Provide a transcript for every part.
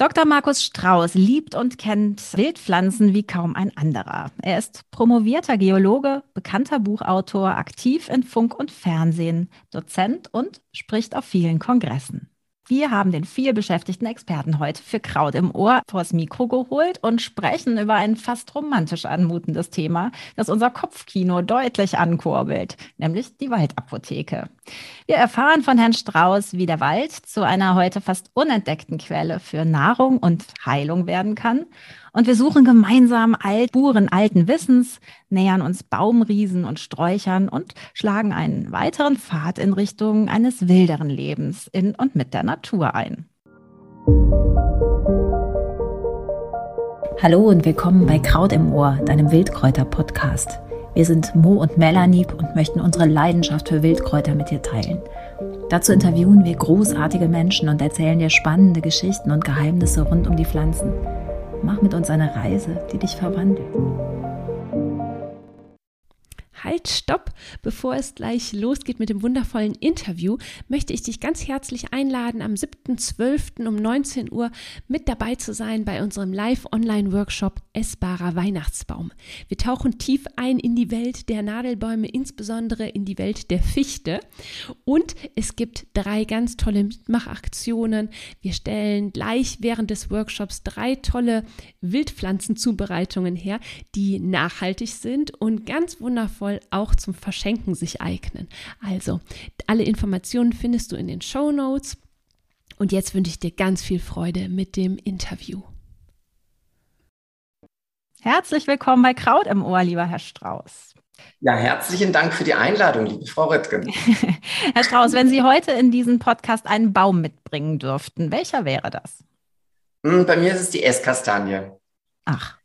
Dr. Markus Strauß liebt und kennt Wildpflanzen wie kaum ein anderer. Er ist promovierter Geologe, bekannter Buchautor, aktiv in Funk und Fernsehen, Dozent und spricht auf vielen Kongressen. Wir haben den vielbeschäftigten Experten heute für Kraut im Ohr vors Mikro geholt und sprechen über ein fast romantisch anmutendes Thema, das unser Kopfkino deutlich ankurbelt, nämlich die Waldapotheke. Wir erfahren von Herrn Strauß, wie der Wald zu einer heute fast unentdeckten Quelle für Nahrung und Heilung werden kann und wir suchen gemeinsam Spuren alten Wissens, nähern uns Baumriesen und Sträuchern und schlagen einen weiteren Pfad in Richtung eines wilderen Lebens in und mit der Natur ein. Hallo und willkommen bei Kraut im Ohr, deinem Wildkräuter-Podcast. Wir sind Mo und Melanie und möchten unsere Leidenschaft für Wildkräuter mit dir teilen. Dazu interviewen wir großartige Menschen und erzählen dir spannende Geschichten und Geheimnisse rund um die Pflanzen. Mach mit uns eine Reise, die dich verwandelt. Halt, stopp! Bevor es gleich losgeht mit dem wundervollen Interview, möchte ich dich ganz herzlich einladen, am 7.12. um 19 Uhr mit dabei zu sein bei unserem Live-Online-Workshop Essbarer Weihnachtsbaum. Wir tauchen tief ein in die Welt der Nadelbäume, insbesondere in die Welt der Fichte. Und es gibt drei ganz tolle Mitmachaktionen. Wir stellen gleich während des Workshops drei tolle Wildpflanzenzubereitungen her, die nachhaltig sind und ganz wundervoll wundervoll auch zum Verschenken sich eignen. Also, alle Informationen findest du in den Show Notes. Und jetzt wünsche ich dir ganz viel Freude mit dem Interview. Herzlich willkommen bei Kraut im Ohr, lieber Herr Strauß. Ja, herzlichen Dank für die Einladung, liebe Frau Röttgen. Herr Strauß, wenn Sie heute in diesen Podcast einen Baum mitbringen dürften, welcher wäre das? Hm, bei mir ist es die Esskastanie. Ach.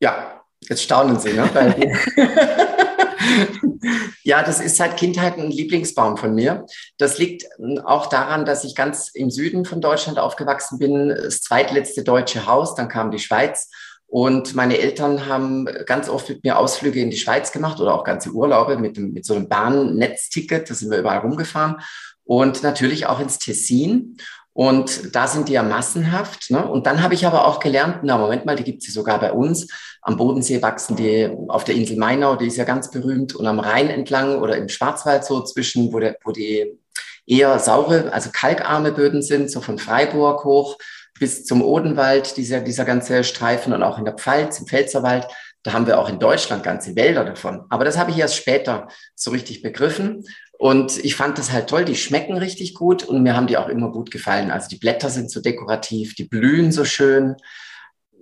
Ja, jetzt staunen Sie, ne? ja, das ist seit Kindheit ein Lieblingsbaum von mir. Das liegt hm, auch daran, dass ich ganz im Süden von Deutschland aufgewachsen bin, das zweitletzte deutsche Haus, dann kam die Schweiz. Und meine Eltern haben ganz oft mit mir Ausflüge in die Schweiz gemacht oder auch ganze Urlaube mit, dem, mit so einem Bahnnetzticket. Da sind wir überall rumgefahren. Und natürlich auch ins Tessin. Und da sind die ja massenhaft. Ne? Und dann habe ich aber auch gelernt, na Moment mal, die gibt es sogar bei uns. Am Bodensee wachsen die auf der Insel Mainau, die ist ja ganz berühmt. Und am Rhein entlang oder im Schwarzwald so zwischen, wo, der, wo die eher saure, also kalkarme Böden sind, so von Freiburg hoch bis zum Odenwald, dieser, dieser ganze Streifen und auch in der Pfalz, im Pfälzerwald. Da haben wir auch in Deutschland ganze Wälder davon. Aber das habe ich erst später so richtig begriffen. Und ich fand das halt toll. Die schmecken richtig gut und mir haben die auch immer gut gefallen. Also die Blätter sind so dekorativ, die blühen so schön.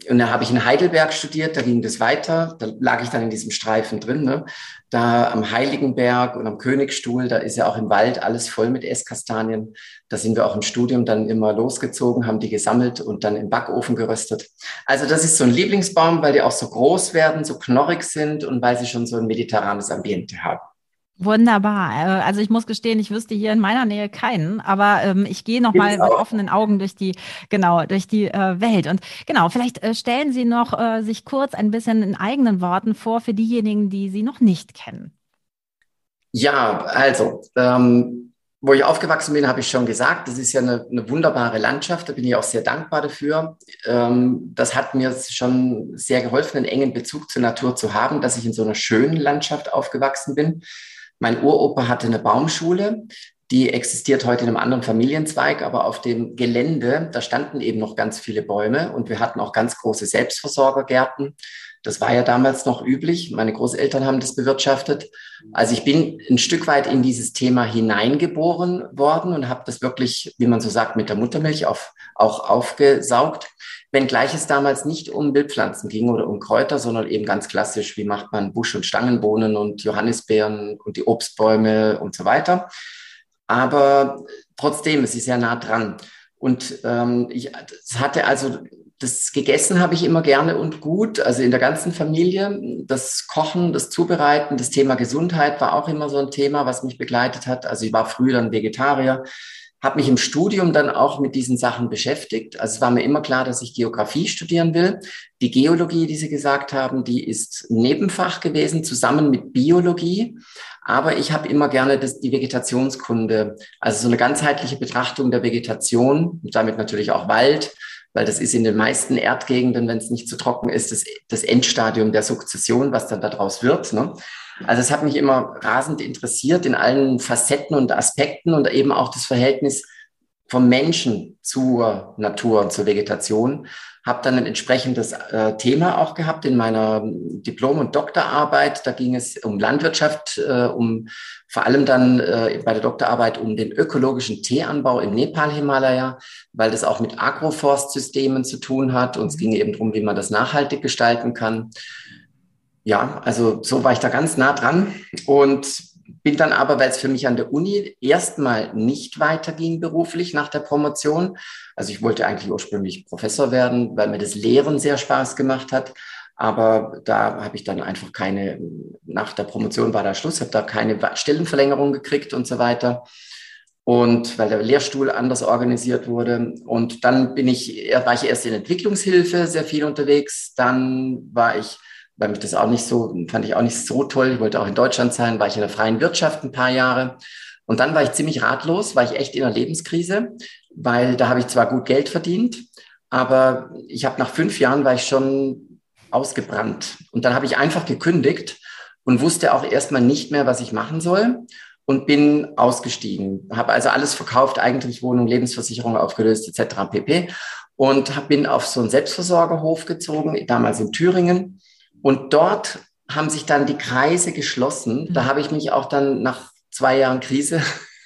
Und da habe ich in Heidelberg studiert, da ging das weiter. Da lag ich dann in diesem Streifen drin. Ne? Da am Heiligenberg und am Königstuhl, da ist ja auch im Wald alles voll mit Esskastanien. Da sind wir auch im Studium dann immer losgezogen, haben die gesammelt und dann im Backofen geröstet. Also das ist so ein Lieblingsbaum, weil die auch so groß werden, so knorrig sind und weil sie schon so ein mediterranes Ambiente haben. Wunderbar. Äh, also ich muss gestehen, ich wüsste hier in meiner Nähe keinen, aber ähm, ich gehe noch mal mit offenen Augen durch die genau durch die äh, Welt und genau. Vielleicht äh, stellen Sie noch äh, sich kurz ein bisschen in eigenen Worten vor für diejenigen, die Sie noch nicht kennen. Ja, also ähm, wo ich aufgewachsen bin, habe ich schon gesagt, das ist ja eine, eine, wunderbare Landschaft. Da bin ich auch sehr dankbar dafür. Ähm, das hat mir schon sehr geholfen, einen engen Bezug zur Natur zu haben, dass ich in so einer schönen Landschaft aufgewachsen bin. Mein Uropa hatte eine Baumschule, die existiert heute in einem anderen Familienzweig, aber auf dem Gelände, da standen eben noch ganz viele Bäume und wir hatten auch ganz große Selbstversorgergärten. Das war ja damals noch üblich. Meine Großeltern haben das bewirtschaftet. Also ich bin ein Stück weit in dieses Thema hineingeboren worden und habe das wirklich, wie man so sagt, mit der Muttermilch auf, auch aufgesaugt wenngleich es damals nicht um Wildpflanzen ging oder um Kräuter, sondern eben ganz klassisch, wie macht man Busch- und Stangenbohnen und Johannisbeeren und die Obstbäume und so weiter. Aber trotzdem, es ist sehr nah dran. Und ähm, ich hatte also, das gegessen habe ich immer gerne und gut, also in der ganzen Familie. Das Kochen, das Zubereiten, das Thema Gesundheit war auch immer so ein Thema, was mich begleitet hat. Also ich war früher dann Vegetarier habe mich im Studium dann auch mit diesen Sachen beschäftigt. Also es war mir immer klar, dass ich Geografie studieren will. Die Geologie, die Sie gesagt haben, die ist Nebenfach gewesen, zusammen mit Biologie. Aber ich habe immer gerne das, die Vegetationskunde, also so eine ganzheitliche Betrachtung der Vegetation, damit natürlich auch Wald, weil das ist in den meisten Erdgegenden, wenn es nicht zu trocken ist, das, das Endstadium der Sukzession, was dann daraus wird. Ne? Also es hat mich immer rasend interessiert in allen Facetten und Aspekten und eben auch das Verhältnis vom Menschen zur Natur und zur Vegetation. Habe dann ein entsprechendes äh, Thema auch gehabt in meiner Diplom- und Doktorarbeit. Da ging es um Landwirtschaft, äh, um vor allem dann äh, bei der Doktorarbeit um den ökologischen Teeanbau im Nepal-Himalaya, weil das auch mit Agroforstsystemen zu tun hat. Und es ging eben darum, wie man das nachhaltig gestalten kann. Ja, also so war ich da ganz nah dran und bin dann aber, weil es für mich an der Uni erstmal nicht weiterging beruflich nach der Promotion. Also ich wollte eigentlich ursprünglich Professor werden, weil mir das Lehren sehr Spaß gemacht hat. Aber da habe ich dann einfach keine, nach der Promotion war da Schluss, habe da keine Stellenverlängerung gekriegt und so weiter. Und weil der Lehrstuhl anders organisiert wurde. Und dann bin ich, war ich erst in Entwicklungshilfe sehr viel unterwegs. Dann war ich weil mich das auch nicht so, fand ich auch nicht so toll. Ich wollte auch in Deutschland sein, war ich in der freien Wirtschaft ein paar Jahre. Und dann war ich ziemlich ratlos, war ich echt in einer Lebenskrise, weil da habe ich zwar gut Geld verdient, aber ich habe nach fünf Jahren war ich schon ausgebrannt. Und dann habe ich einfach gekündigt und wusste auch erstmal nicht mehr, was ich machen soll und bin ausgestiegen. Habe also alles verkauft, eigentlich Wohnung, Lebensversicherung aufgelöst etc. pp. Und bin auf so einen Selbstversorgerhof gezogen, damals in Thüringen und dort haben sich dann die Kreise geschlossen. Da mhm. habe ich mich auch dann nach zwei Jahren Krise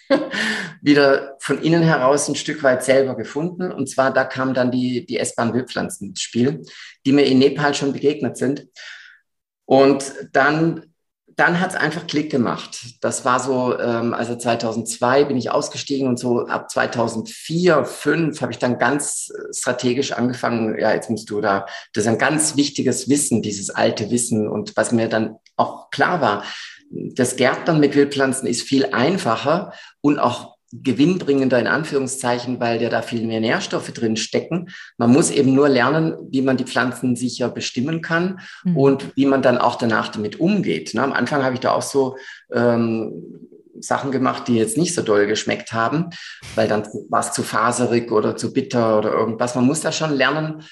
wieder von innen heraus ein Stück weit selber gefunden. Und zwar, da kamen dann die, die S-Bahn Wildpflanzen ins Spiel, die mir in Nepal schon begegnet sind. Und dann dann hat es einfach Klick gemacht. Das war so, ähm, also 2002 bin ich ausgestiegen und so ab 2004, 2005 habe ich dann ganz strategisch angefangen, ja, jetzt musst du da, das ist ein ganz wichtiges Wissen, dieses alte Wissen und was mir dann auch klar war, das Gärtnern mit Wildpflanzen ist viel einfacher und auch gewinnbringender in Anführungszeichen, weil ja da viel mehr Nährstoffe drin stecken. Man muss eben nur lernen, wie man die Pflanzen sicher bestimmen kann mhm. und wie man dann auch danach damit umgeht. Ne? Am Anfang habe ich da auch so ähm, Sachen gemacht, die jetzt nicht so doll geschmeckt haben, weil dann war es zu faserig oder zu bitter oder irgendwas. Man muss da schon lernen,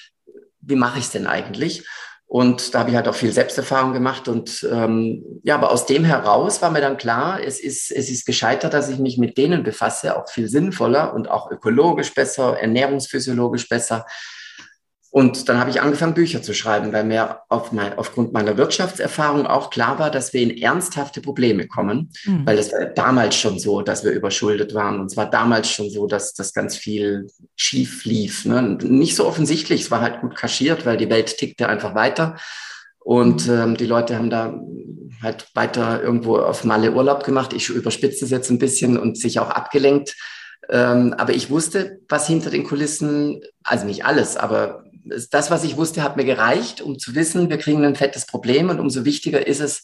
wie mache ich es denn eigentlich? Und da habe ich halt auch viel Selbsterfahrung gemacht. Und ähm, ja, aber aus dem heraus war mir dann klar, es ist, es ist gescheitert, dass ich mich mit denen befasse, auch viel sinnvoller und auch ökologisch besser, ernährungsphysiologisch besser. Und dann habe ich angefangen, Bücher zu schreiben, weil mir auf mein, aufgrund meiner Wirtschaftserfahrung auch klar war, dass wir in ernsthafte Probleme kommen, mhm. weil es war damals schon so, dass wir überschuldet waren. Und es war damals schon so, dass das ganz viel schief lief. Ne? Nicht so offensichtlich, es war halt gut kaschiert, weil die Welt tickte einfach weiter. Und mhm. ähm, die Leute haben da halt weiter irgendwo auf Malle Urlaub gemacht. Ich überspitze es jetzt ein bisschen und sich auch abgelenkt. Ähm, aber ich wusste, was hinter den Kulissen, also nicht alles, aber das, was ich wusste, hat mir gereicht, um zu wissen, wir kriegen ein fettes Problem und umso wichtiger ist es,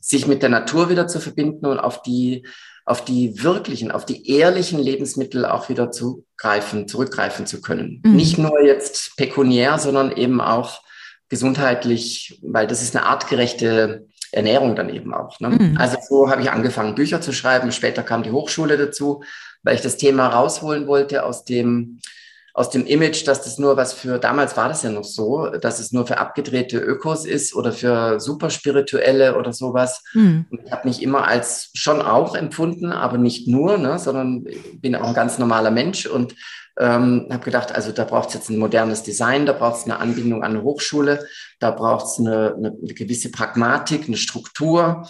sich mit der Natur wieder zu verbinden und auf die, auf die wirklichen, auf die ehrlichen Lebensmittel auch wieder zugreifen, zurückgreifen zu können. Mhm. Nicht nur jetzt pekuniär, sondern eben auch gesundheitlich, weil das ist eine artgerechte Ernährung dann eben auch. Ne? Mhm. Also so habe ich angefangen, Bücher zu schreiben. Später kam die Hochschule dazu, weil ich das Thema rausholen wollte aus dem aus dem Image, dass das nur was für, damals war das ja noch so, dass es nur für abgedrehte Ökos ist oder für superspirituelle oder sowas. Mhm. Und ich habe mich immer als schon auch empfunden, aber nicht nur, ne, sondern bin auch ein ganz normaler Mensch und ähm, habe gedacht, also da braucht es jetzt ein modernes Design, da braucht es eine Anbindung an eine Hochschule, da braucht es eine, eine, eine gewisse Pragmatik, eine Struktur,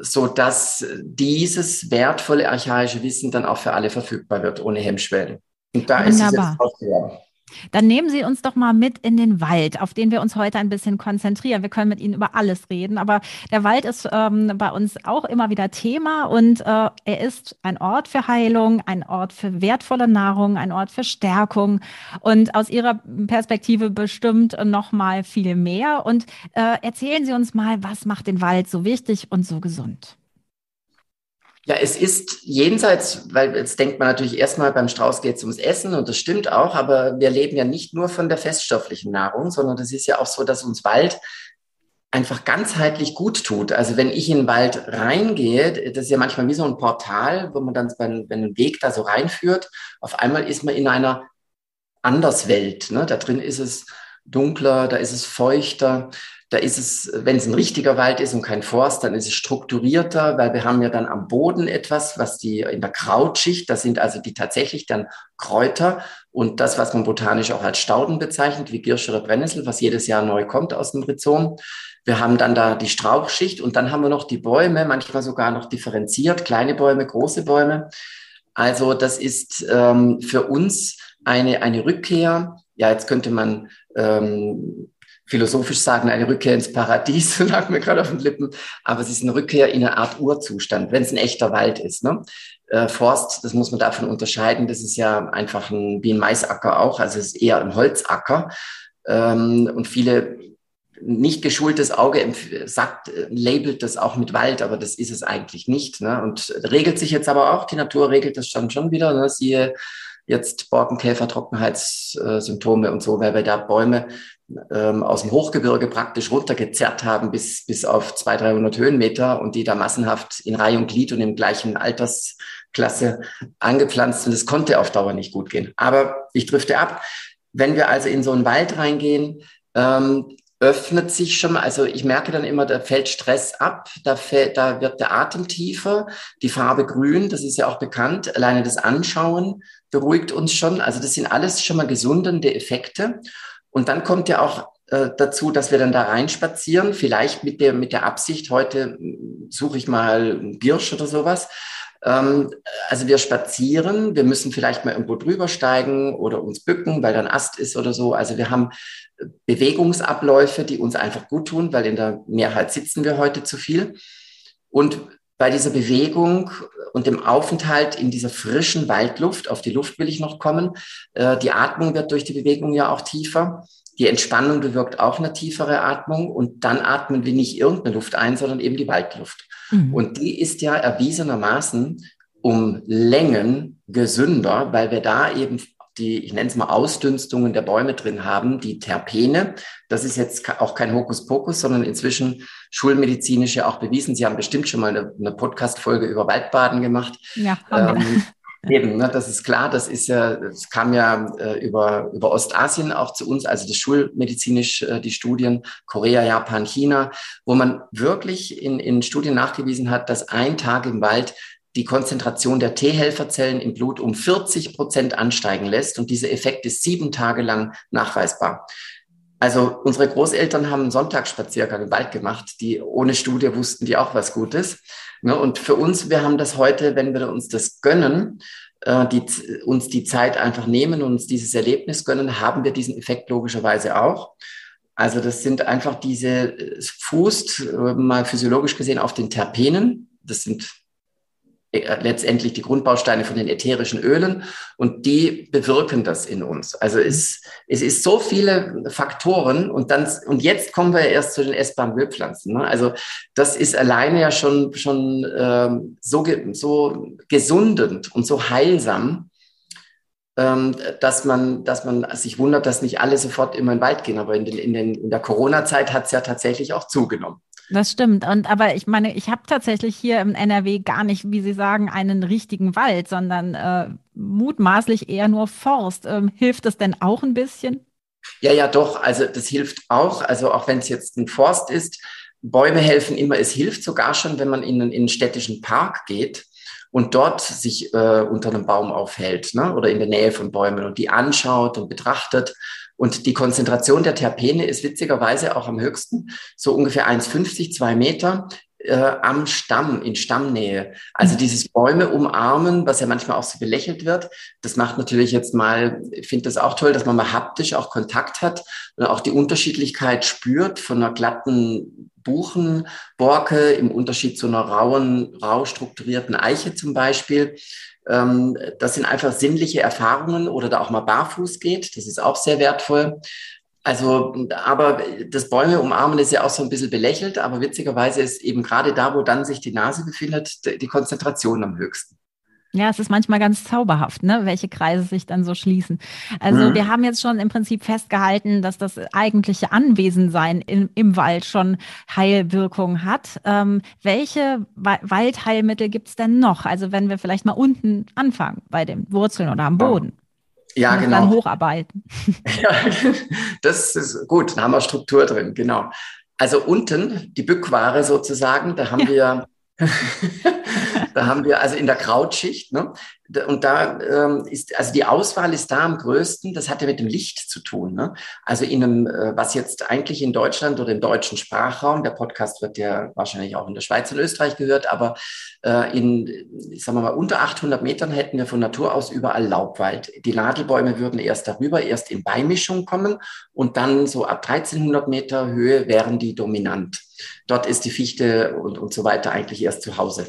so dass dieses wertvolle archaische Wissen dann auch für alle verfügbar wird, ohne Hemmschwellen. Und da Wunderbar. ist es jetzt. Dann nehmen Sie uns doch mal mit in den Wald, auf den wir uns heute ein bisschen konzentrieren. Wir können mit Ihnen über alles reden, aber der Wald ist ähm, bei uns auch immer wieder Thema und äh, er ist ein Ort für Heilung, ein Ort für wertvolle Nahrung, ein Ort für Stärkung und aus Ihrer Perspektive bestimmt noch mal viel mehr. Und äh, erzählen Sie uns mal, was macht den Wald so wichtig und so gesund? Ja, es ist jenseits, weil jetzt denkt man natürlich erstmal beim Strauß geht es ums Essen und das stimmt auch, aber wir leben ja nicht nur von der feststofflichen Nahrung, sondern das ist ja auch so, dass uns Wald einfach ganzheitlich gut tut. Also wenn ich in den Wald reingehe, das ist ja manchmal wie so ein Portal, wo man dann, wenn ein Weg da so reinführt, auf einmal ist man in einer Anderswelt. Ne? Da drin ist es dunkler, da ist es feuchter, da ist es, wenn es ein richtiger Wald ist und kein Forst, dann ist es strukturierter, weil wir haben ja dann am Boden etwas, was die in der Krautschicht, das sind also die tatsächlich dann Kräuter und das, was man botanisch auch als Stauden bezeichnet, wie Girsch oder Brennnessel, was jedes Jahr neu kommt aus dem Rhizom. Wir haben dann da die Strauchschicht und dann haben wir noch die Bäume, manchmal sogar noch differenziert, kleine Bäume, große Bäume. Also das ist ähm, für uns eine, eine Rückkehr. Ja, jetzt könnte man ähm, philosophisch sagen, eine Rückkehr ins Paradies, lag mir gerade auf den Lippen, aber es ist eine Rückkehr in eine Art Urzustand, wenn es ein echter Wald ist. Ne? Äh, Forst, das muss man davon unterscheiden, das ist ja einfach ein, wie ein Maisacker auch, also es ist eher ein Holzacker. Ähm, und viele nicht geschultes Auge sagt, labelt das auch mit Wald, aber das ist es eigentlich nicht. Ne? Und regelt sich jetzt aber auch, die Natur regelt das dann schon wieder. Ne? Siehe jetzt Borkenkäfer, Trockenheitssymptome und so, weil wir da Bäume ähm, aus dem Hochgebirge praktisch runtergezerrt haben bis, bis auf 200, 300 Höhenmeter und die da massenhaft in Reihe und Glied und im gleichen Altersklasse angepflanzt und es konnte auf Dauer nicht gut gehen. Aber ich drifte ab. Wenn wir also in so einen Wald reingehen, ähm, öffnet sich schon, also ich merke dann immer, da fällt Stress ab, da, fällt, da wird der Atem tiefer, die Farbe grün, das ist ja auch bekannt, alleine das Anschauen beruhigt uns schon, also das sind alles schon mal gesundende Effekte. Und dann kommt ja auch äh, dazu, dass wir dann da reinspazieren, vielleicht mit der, mit der Absicht, heute hm, suche ich mal Girsch oder sowas. Ähm, also wir spazieren, wir müssen vielleicht mal irgendwo drüber steigen oder uns bücken, weil dann Ast ist oder so. Also wir haben Bewegungsabläufe, die uns einfach gut tun, weil in der Mehrheit sitzen wir heute zu viel. Und bei dieser Bewegung und dem Aufenthalt in dieser frischen Waldluft, auf die Luft will ich noch kommen, äh, die Atmung wird durch die Bewegung ja auch tiefer. Die Entspannung bewirkt auch eine tiefere Atmung und dann atmen wir nicht irgendeine Luft ein, sondern eben die Waldluft. Mhm. Und die ist ja erwiesenermaßen um Längen gesünder, weil wir da eben die, ich nenne es mal Ausdünstungen der Bäume drin haben, die Terpene. Das ist jetzt auch kein Hokuspokus, sondern inzwischen schulmedizinisch ja auch bewiesen. Sie haben bestimmt schon mal eine, eine Podcast-Folge über Waldbaden gemacht. Ja, ähm, Eben, ne, das ist klar, das ist ja, das kam ja äh, über, über Ostasien auch zu uns, also das schulmedizinisch, äh, die Studien, Korea, Japan, China, wo man wirklich in, in Studien nachgewiesen hat, dass ein Tag im Wald die Konzentration der T-Helferzellen im Blut um 40 Prozent ansteigen lässt. Und dieser Effekt ist sieben Tage lang nachweisbar. Also unsere Großeltern haben einen Sonntagsspaziergang im Wald gemacht, die ohne Studie wussten die auch was Gutes. Ne, und für uns, wir haben das heute, wenn wir uns das gönnen, äh, die, uns die Zeit einfach nehmen und uns dieses Erlebnis gönnen, haben wir diesen Effekt logischerweise auch. Also das sind einfach diese, es fußt äh, mal physiologisch gesehen auf den Terpenen. Das sind äh, letztendlich die Grundbausteine von den ätherischen Ölen und die bewirken das in uns. Also es, es ist so viele Faktoren und dann und jetzt kommen wir erst zu den essbaren Ölpflanzen. Ne? Also das ist alleine ja schon schon ähm, so so gesundend und so heilsam, ähm, dass man dass man sich wundert, dass nicht alle sofort immer in den Wald gehen. Aber in, den, in, den, in der Corona-Zeit hat es ja tatsächlich auch zugenommen. Das stimmt. Und aber ich meine, ich habe tatsächlich hier im NRW gar nicht, wie Sie sagen, einen richtigen Wald, sondern äh, mutmaßlich eher nur Forst. Ähm, hilft das denn auch ein bisschen? Ja, ja, doch. Also das hilft auch. Also auch wenn es jetzt ein Forst ist, Bäume helfen immer. Es hilft sogar schon, wenn man in, in einen städtischen Park geht und dort sich äh, unter einem Baum aufhält ne? oder in der Nähe von Bäumen und die anschaut und betrachtet und die Konzentration der Terpene ist witzigerweise auch am höchsten, so ungefähr 1,50, zwei Meter äh, am Stamm, in Stammnähe. Also mhm. dieses Bäume umarmen, was ja manchmal auch so belächelt wird, das macht natürlich jetzt mal, ich finde das auch toll, dass man mal haptisch auch Kontakt hat und auch die Unterschiedlichkeit spürt von einer glatten Buchenborke im Unterschied zu einer rauen, rau strukturierten Eiche zum Beispiel. Ähm, das sind einfach sinnliche Erfahrungen oder da auch mal barfuß geht. Das ist auch sehr wertvoll. Also, aber das Bäume umarmen ist ja auch so ein bisschen belächelt, aber witzigerweise ist eben gerade da, wo dann sich die Nase befindet, die Konzentration am höchsten. Ja, es ist manchmal ganz zauberhaft, ne, welche Kreise sich dann so schließen. Also mhm. wir haben jetzt schon im Prinzip festgehalten, dass das eigentliche Anwesensein in, im Wald schon Heilwirkung hat. Ähm, welche Waldheilmittel gibt es denn noch? Also wenn wir vielleicht mal unten anfangen, bei den Wurzeln oder am Boden. Ja, und genau. Dann hocharbeiten. Ja, das ist gut, da haben wir Struktur drin, genau. Also unten, die Bückware sozusagen, da haben ja. wir da haben wir also in der Krautschicht, ne? Und da ähm, ist, also die Auswahl ist da am größten, das hat ja mit dem Licht zu tun. Ne? Also in einem, äh, was jetzt eigentlich in Deutschland oder im deutschen Sprachraum, der Podcast wird ja wahrscheinlich auch in der Schweiz und Österreich gehört, aber äh, in, sagen wir mal, unter 800 Metern hätten wir von Natur aus überall Laubwald. Die Nadelbäume würden erst darüber, erst in Beimischung kommen und dann so ab 1300 Meter Höhe wären die dominant. Dort ist die Fichte und, und so weiter eigentlich erst zu Hause.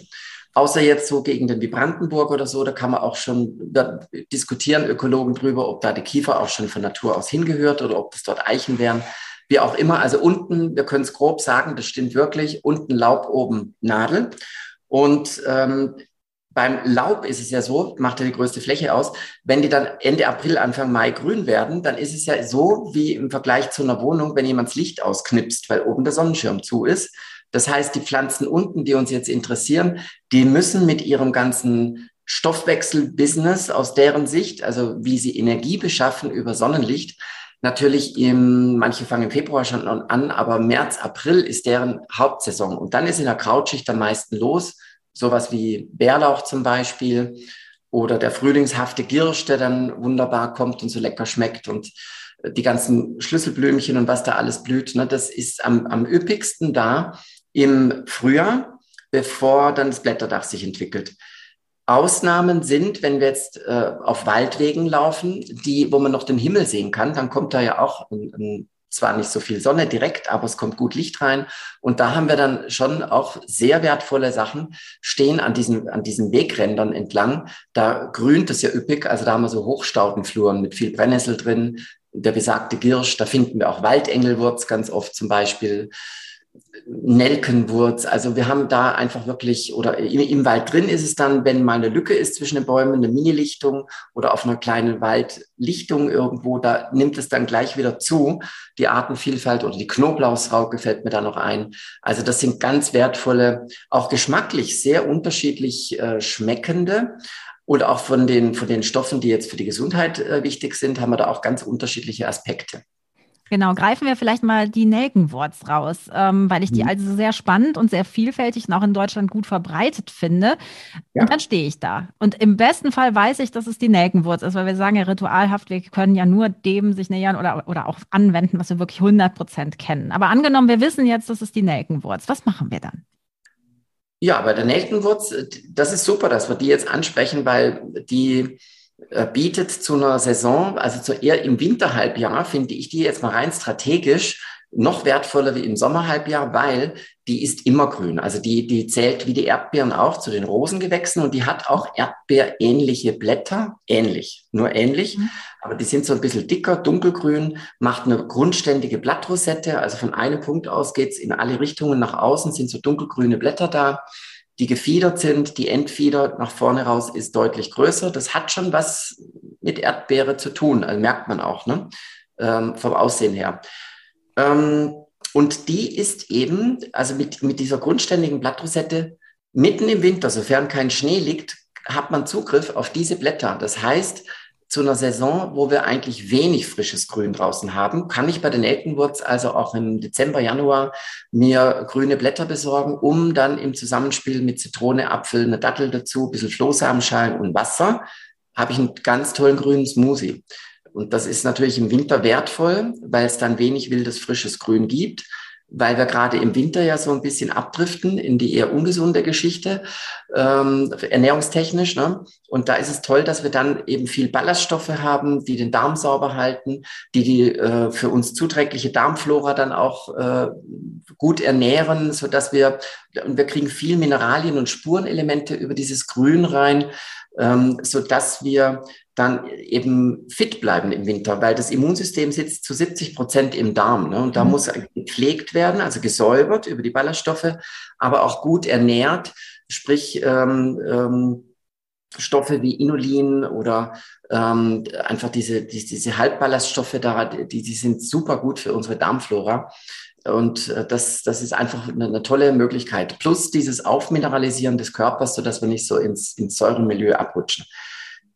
Außer jetzt so gegen den Vibrantenburg oder so, da kann man auch schon da diskutieren, Ökologen drüber, ob da die Kiefer auch schon von Natur aus hingehört oder ob das dort Eichen wären. Wie auch immer, also unten, wir können es grob sagen, das stimmt wirklich, unten Laub, oben Nadel. Und ähm, beim Laub ist es ja so, macht ja die größte Fläche aus, wenn die dann Ende April, Anfang Mai grün werden, dann ist es ja so wie im Vergleich zu einer Wohnung, wenn jemand das Licht ausknipst, weil oben der Sonnenschirm zu ist. Das heißt, die Pflanzen unten, die uns jetzt interessieren, die müssen mit ihrem ganzen Stoffwechsel-Business aus deren Sicht, also wie sie Energie beschaffen über Sonnenlicht, natürlich im, manche fangen im Februar schon an, aber März, April ist deren Hauptsaison. Und dann ist in der Krautschicht am meisten los. Sowas wie Bärlauch zum Beispiel oder der frühlingshafte Girsch, der dann wunderbar kommt und so lecker schmeckt und die ganzen Schlüsselblümchen und was da alles blüht. Ne, das ist am, am üppigsten da im Frühjahr, bevor dann das Blätterdach sich entwickelt. Ausnahmen sind, wenn wir jetzt äh, auf Waldwegen laufen, die, wo man noch den Himmel sehen kann, dann kommt da ja auch ein, ein, zwar nicht so viel Sonne direkt, aber es kommt gut Licht rein. Und da haben wir dann schon auch sehr wertvolle Sachen stehen an diesen, an diesen Wegrändern entlang. Da grünt es ja üppig, also da haben wir so Hochstaudenfluren mit viel Brennnessel drin, der besagte Girsch, da finden wir auch Waldengelwurz ganz oft zum Beispiel. Nelkenwurz. Also wir haben da einfach wirklich, oder im, Wald drin ist es dann, wenn mal eine Lücke ist zwischen den Bäumen, eine Mini-Lichtung oder auf einer kleinen Waldlichtung irgendwo, da nimmt es dann gleich wieder zu. Die Artenvielfalt oder die Knoblauchsrauke fällt mir da noch ein. Also das sind ganz wertvolle, auch geschmacklich sehr unterschiedlich äh, schmeckende. Und auch von den, von den Stoffen, die jetzt für die Gesundheit äh, wichtig sind, haben wir da auch ganz unterschiedliche Aspekte. Genau, greifen wir vielleicht mal die Nelkenwurz raus, ähm, weil ich die mhm. also sehr spannend und sehr vielfältig und auch in Deutschland gut verbreitet finde. Ja. Und dann stehe ich da. Und im besten Fall weiß ich, dass es die Nelkenwurz ist, weil wir sagen ja ritualhaft, wir können ja nur dem sich nähern oder, oder auch anwenden, was wir wirklich 100 Prozent kennen. Aber angenommen, wir wissen jetzt, das ist die Nelkenwurz. Was machen wir dann? Ja, bei der Nelkenwurz, das ist super, dass wir die jetzt ansprechen, weil die bietet zu einer Saison, also zu eher im Winterhalbjahr, finde ich die jetzt mal rein strategisch noch wertvoller wie im Sommerhalbjahr, weil die ist immergrün. Also die, die zählt wie die Erdbeeren auch zu den Rosengewächsen und die hat auch Erdbeerähnliche Blätter. Ähnlich, nur ähnlich. Mhm. Aber die sind so ein bisschen dicker, dunkelgrün, macht eine grundständige Blattrosette. Also von einem Punkt aus geht's in alle Richtungen nach außen, sind so dunkelgrüne Blätter da die gefiedert sind. Die Endfieder nach vorne raus ist deutlich größer. Das hat schon was mit Erdbeere zu tun, also merkt man auch ne? Ähm, vom Aussehen her. Ähm, und die ist eben, also mit, mit dieser grundständigen Blattrosette, mitten im Winter, sofern kein Schnee liegt, hat man Zugriff auf diese Blätter. Das heißt, zu einer Saison, wo wir eigentlich wenig frisches Grün draußen haben, kann ich bei den Nelkenwurz also auch im Dezember, Januar mir grüne Blätter besorgen, um dann im Zusammenspiel mit Zitrone, Apfel, eine Dattel dazu, ein bisschen Flohsamenschalen und Wasser, habe ich einen ganz tollen grünen Smoothie. Und das ist natürlich im Winter wertvoll, weil es dann wenig wildes, frisches Grün gibt weil wir gerade im Winter ja so ein bisschen abdriften in die eher ungesunde Geschichte, ähm, ernährungstechnisch. Ne? Und da ist es toll, dass wir dann eben viel Ballaststoffe haben, die den Darm sauber halten, die die äh, für uns zuträgliche Darmflora dann auch äh, gut ernähren, so dass wir, und wir kriegen viel Mineralien und Spurenelemente über dieses Grün rein, ähm, so dass wir dann eben fit bleiben im Winter, weil das Immunsystem sitzt zu 70 Prozent im Darm. Ne? Und da mhm. muss gepflegt werden, also gesäubert über die Ballaststoffe, aber auch gut ernährt, sprich ähm, ähm, Stoffe wie Inulin oder ähm, einfach diese, die, diese Halbballaststoffe da, die, die sind super gut für unsere Darmflora. Und äh, das, das ist einfach eine, eine, tolle Möglichkeit. Plus dieses Aufmineralisieren des Körpers, sodass wir nicht so ins, ins Säurenmilieu abrutschen.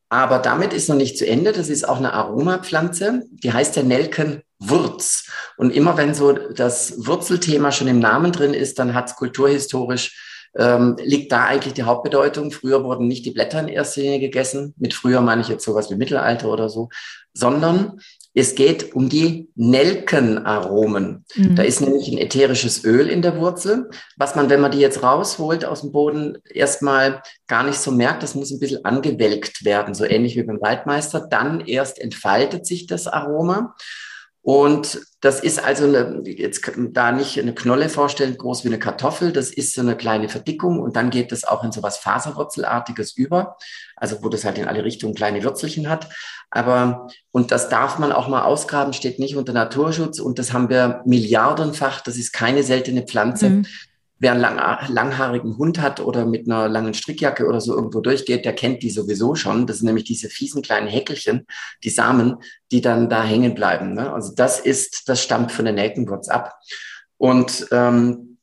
Aber damit ist noch nicht zu Ende. Das ist auch eine Aromapflanze. Die heißt der Nelkenwurz. Und immer wenn so das Wurzelthema schon im Namen drin ist, dann hat es kulturhistorisch ähm, liegt da eigentlich die Hauptbedeutung. Früher wurden nicht die Blätter in erster Linie gegessen. Mit früher meine ich jetzt sowas wie Mittelalter oder so, sondern es geht um die Nelkenaromen. Mhm. Da ist nämlich ein ätherisches Öl in der Wurzel, was man, wenn man die jetzt rausholt aus dem Boden, erstmal gar nicht so merkt. Das muss ein bisschen angewelkt werden, so ähnlich wie beim Waldmeister. Dann erst entfaltet sich das Aroma. Und das ist also eine, jetzt da nicht eine Knolle vorstellen, groß wie eine Kartoffel. Das ist so eine kleine Verdickung und dann geht das auch in so was Faserwurzelartiges über. Also wo das halt in alle Richtungen kleine Würzelchen hat. Aber, und das darf man auch mal ausgraben, steht nicht unter Naturschutz und das haben wir milliardenfach. Das ist keine seltene Pflanze. Mhm. Wer einen lang, langhaarigen Hund hat oder mit einer langen Strickjacke oder so irgendwo durchgeht, der kennt die sowieso schon. Das sind nämlich diese fiesen kleinen Häckelchen, die Samen, die dann da hängen bleiben. Ne? Also das ist, das stammt von der Nelkenwurz ab. Und ähm,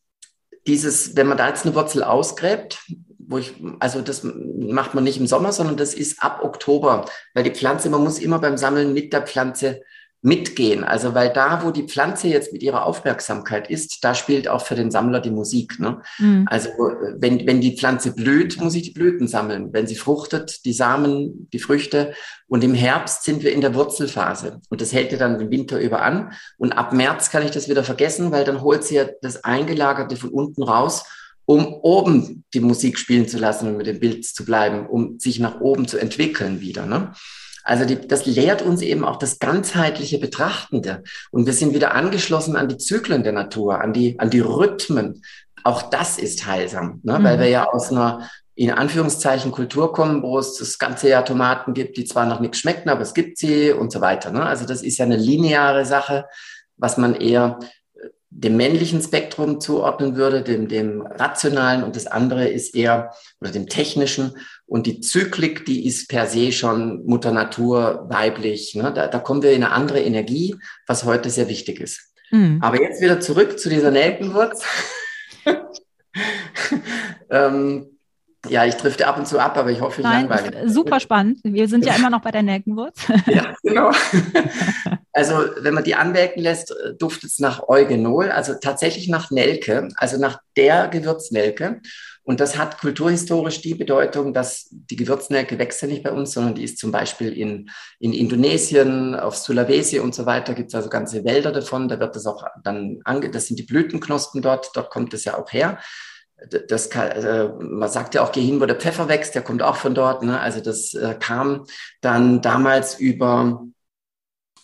dieses, wenn man da jetzt eine Wurzel ausgräbt, wo ich, also das macht man nicht im Sommer, sondern das ist ab Oktober, weil die Pflanze, man muss immer beim Sammeln mit der Pflanze mitgehen. Also weil da, wo die Pflanze jetzt mit ihrer Aufmerksamkeit ist, da spielt auch für den Sammler die Musik. Ne? Mhm. Also wenn, wenn die Pflanze blüht, muss ich die Blüten sammeln. Wenn sie fruchtet, die Samen, die Früchte. Und im Herbst sind wir in der Wurzelphase. Und das hält ja dann den Winter über an. Und ab März kann ich das wieder vergessen, weil dann holt sie ja das Eingelagerte von unten raus um oben die Musik spielen zu lassen und mit dem Bild zu bleiben, um sich nach oben zu entwickeln wieder. Ne? Also die, das lehrt uns eben auch das ganzheitliche Betrachtende. Und wir sind wieder angeschlossen an die Zyklen der Natur, an die, an die Rhythmen. Auch das ist heilsam, ne? Mhm. weil wir ja aus einer in Anführungszeichen Kultur kommen, wo es das ganze Jahr Tomaten gibt, die zwar noch nichts schmecken, aber es gibt sie und so weiter. Ne? Also das ist ja eine lineare Sache, was man eher dem männlichen Spektrum zuordnen würde, dem, dem rationalen und das andere ist eher oder dem technischen und die Zyklik, die ist per se schon Mutter Natur weiblich. Ne? Da, da kommen wir in eine andere Energie, was heute sehr wichtig ist. Mhm. Aber jetzt wieder zurück zu dieser Nelkenwurz. ähm, ja, ich drifte ab und zu ab, aber ich hoffe, ich Nein, langweile. Super spannend. Wir sind ja immer noch bei der Nelkenwurz. ja, genau. Also, wenn man die anwelken lässt, duftet es nach Eugenol, also tatsächlich nach Nelke, also nach der Gewürznelke. Und das hat kulturhistorisch die Bedeutung, dass die Gewürznelke wächst ja nicht bei uns, sondern die ist zum Beispiel in, in Indonesien, auf Sulawesi und so weiter, gibt es also ganze Wälder davon. Da wird das auch dann ange, das sind die Blütenknospen dort, dort kommt es ja auch her das kann, äh, man sagt ja auch, geh hin, wo der Pfeffer wächst, der kommt auch von dort. Ne? Also das äh, kam dann damals über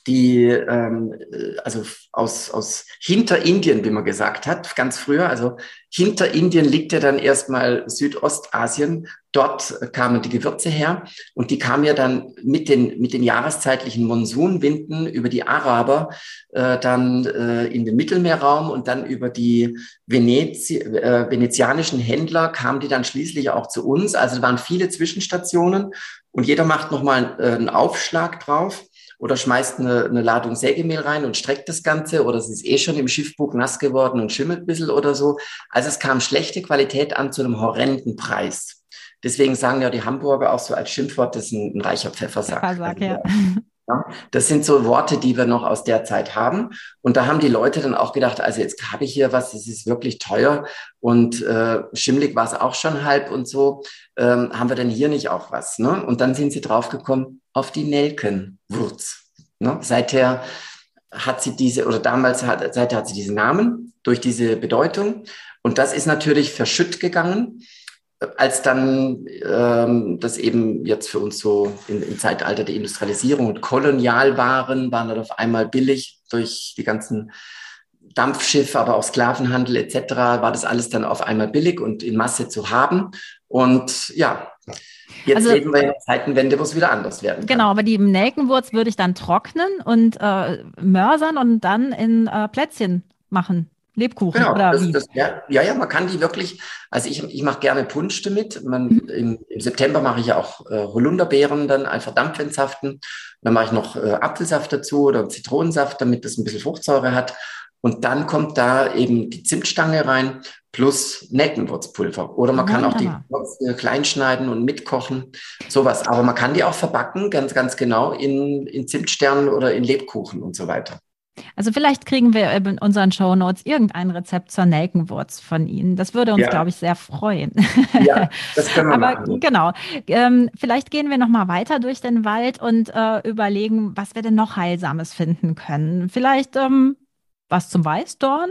die, ähm, also aus, aus hinter Indien, wie man gesagt hat, ganz früher, also hinter Indien liegt ja dann erstmal Südostasien. Dort kamen die Gewürze her und die kamen ja dann mit den, mit den jahreszeitlichen Monsunwinden über die Araber äh, dann äh, in den Mittelmeerraum und dann über die Venezi äh, venezianischen Händler kamen die dann schließlich auch zu uns. Also waren viele Zwischenstationen und jeder macht nochmal äh, einen Aufschlag drauf oder schmeißt eine, eine Ladung Sägemehl rein und streckt das Ganze oder es ist eh schon im Schiffbuch nass geworden und schimmelt ein bisschen oder so. Also es kam schlechte Qualität an zu einem horrenden Preis. Deswegen sagen ja die Hamburger auch so als Schimpfwort, das ist ein, ein reicher Pfeffersack. Pfeffersack ja. Ja, das sind so Worte, die wir noch aus der Zeit haben. Und da haben die Leute dann auch gedacht, also jetzt habe ich hier was, das ist wirklich teuer und äh, schimmlig war es auch schon halb und so. Ähm, haben wir denn hier nicht auch was? Ne? Und dann sind sie draufgekommen auf die Nelkenwurz. Ne? Seither hat sie diese, oder damals hat, seither hat sie diesen Namen durch diese Bedeutung. Und das ist natürlich verschütt gegangen als dann ähm, das eben jetzt für uns so in, im Zeitalter der Industrialisierung und Kolonialwaren waren dann auf einmal billig durch die ganzen Dampfschiffe, aber auch Sklavenhandel etc., war das alles dann auf einmal billig und in Masse zu haben. Und ja, jetzt also, leben wir in der Zeitenwende, wo es wieder anders werden kann. Genau, aber die Nelkenwurz würde ich dann trocknen und äh, mörsern und dann in äh, Plätzchen machen. Lebkuchen genau, oder das, wie? Das, ja, ja, ja, man kann die wirklich, also ich, ich mache gerne Punsch damit. Man, mhm. im, im, September mache ich ja auch äh, Holunderbeeren dann einfach dampfentsaften. Dann mache ich noch äh, Apfelsaft dazu oder Zitronensaft, damit das ein bisschen Fruchtsäure hat. Und dann kommt da eben die Zimtstange rein plus Nelkenwurzpulver. Oder man kann Wunderbar. auch die Würze klein schneiden und mitkochen, sowas. Aber man kann die auch verbacken, ganz, ganz genau, in, in Zimtsternen oder in Lebkuchen und so weiter. Also vielleicht kriegen wir in unseren Show Notes irgendein Rezept zur Nelkenwurz von Ihnen. Das würde uns, ja. glaube ich, sehr freuen. Ja, das können wir Aber machen. genau, ähm, vielleicht gehen wir noch mal weiter durch den Wald und äh, überlegen, was wir denn noch Heilsames finden können. Vielleicht ähm, was zum Weißdorn?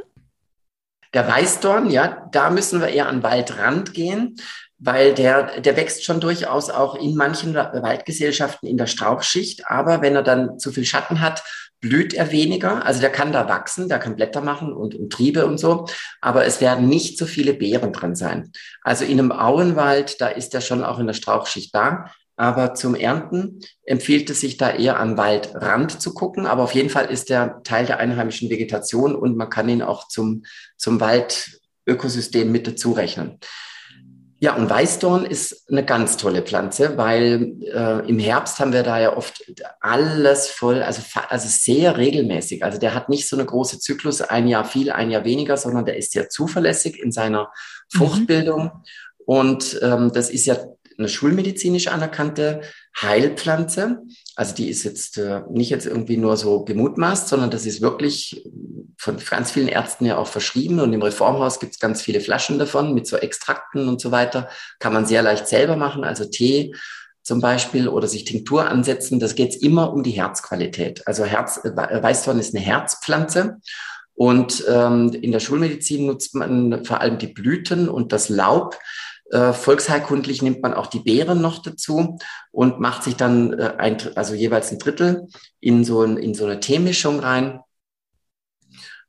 Der Weißdorn, ja, da müssen wir eher an Waldrand gehen, weil der, der wächst schon durchaus auch in manchen Waldgesellschaften in der Strauchschicht. Aber wenn er dann zu viel Schatten hat, blüht er weniger. Also der kann da wachsen, der kann Blätter machen und, und Triebe und so. Aber es werden nicht so viele Beeren drin sein. Also in einem Auenwald, da ist er schon auch in der Strauchschicht da. Aber zum Ernten empfiehlt es sich da eher am Waldrand zu gucken. Aber auf jeden Fall ist er Teil der einheimischen Vegetation und man kann ihn auch zum, zum Waldökosystem mit dazu rechnen. Ja, und Weißdorn ist eine ganz tolle Pflanze, weil äh, im Herbst haben wir da ja oft alles voll, also, also sehr regelmäßig. Also der hat nicht so eine große Zyklus, ein Jahr viel, ein Jahr weniger, sondern der ist sehr zuverlässig in seiner mhm. Fruchtbildung. Mhm. Und ähm, das ist ja eine schulmedizinisch anerkannte Heilpflanze. Also die ist jetzt äh, nicht jetzt irgendwie nur so gemutmaßt, sondern das ist wirklich von ganz vielen Ärzten ja auch verschrieben. Und im Reformhaus gibt es ganz viele Flaschen davon mit so Extrakten und so weiter. Kann man sehr leicht selber machen, also Tee zum Beispiel oder sich Tinktur ansetzen. Das geht immer um die Herzqualität. Also Herz, äh, Weißdorn ist eine Herzpflanze. Und ähm, in der Schulmedizin nutzt man vor allem die Blüten und das Laub äh, volksheilkundlich nimmt man auch die Beeren noch dazu und macht sich dann äh, ein, also jeweils ein Drittel in so, ein, in so eine Teemischung rein.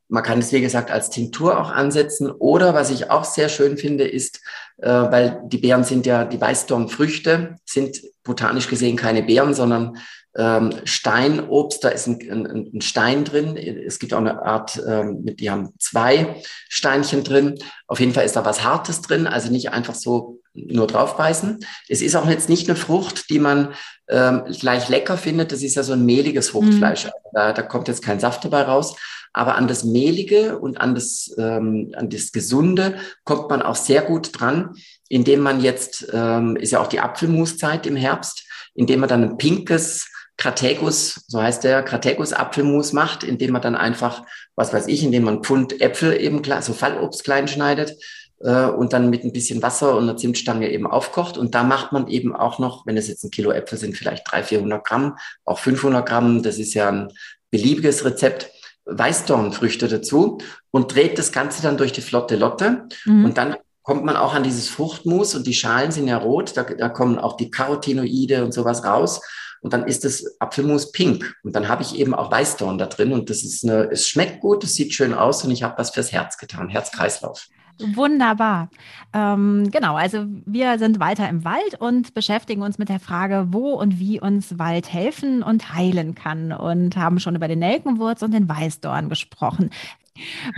Man kann es, wie gesagt, als Tinktur auch ansetzen. Oder was ich auch sehr schön finde, ist, äh, weil die Beeren sind ja, die Weißdornfrüchte sind botanisch gesehen keine Beeren, sondern ähm, Steinobst, da ist ein, ein, ein, Stein drin. Es gibt auch eine Art, ähm, die haben zwei Steinchen drin. Auf jeden Fall ist da was Hartes drin, also nicht einfach so nur draufbeißen. Es ist auch jetzt nicht eine Frucht, die man ähm, gleich lecker findet. Das ist ja so ein mehliges Fruchtfleisch. Mhm. Da, da kommt jetzt kein Saft dabei raus. Aber an das Mehlige und an das, ähm, an das Gesunde kommt man auch sehr gut dran, indem man jetzt, ähm, ist ja auch die Apfelmuszeit im Herbst, indem man dann ein pinkes Krategus, so heißt der, Krategus Apfelmus macht, indem man dann einfach, was weiß ich, indem man Pfund Äpfel eben, so Fallobst klein schneidet äh, und dann mit ein bisschen Wasser und einer Zimtstange eben aufkocht. Und da macht man eben auch noch, wenn es jetzt ein Kilo Äpfel sind, vielleicht 300, 400 Gramm, auch 500 Gramm, das ist ja ein beliebiges Rezept, Weißdornfrüchte dazu und dreht das Ganze dann durch die flotte Lotte. Mhm. Und dann kommt man auch an dieses Fruchtmus und die Schalen sind ja rot, da, da kommen auch die Carotinoide und sowas raus und dann ist das Apfelmus pink und dann habe ich eben auch Weißdorn da drin und das ist eine, es schmeckt gut, es sieht schön aus und ich habe was fürs Herz getan, Herzkreislauf. Wunderbar. Ähm, genau, also wir sind weiter im Wald und beschäftigen uns mit der Frage, wo und wie uns Wald helfen und heilen kann und haben schon über den Nelkenwurz und den Weißdorn gesprochen.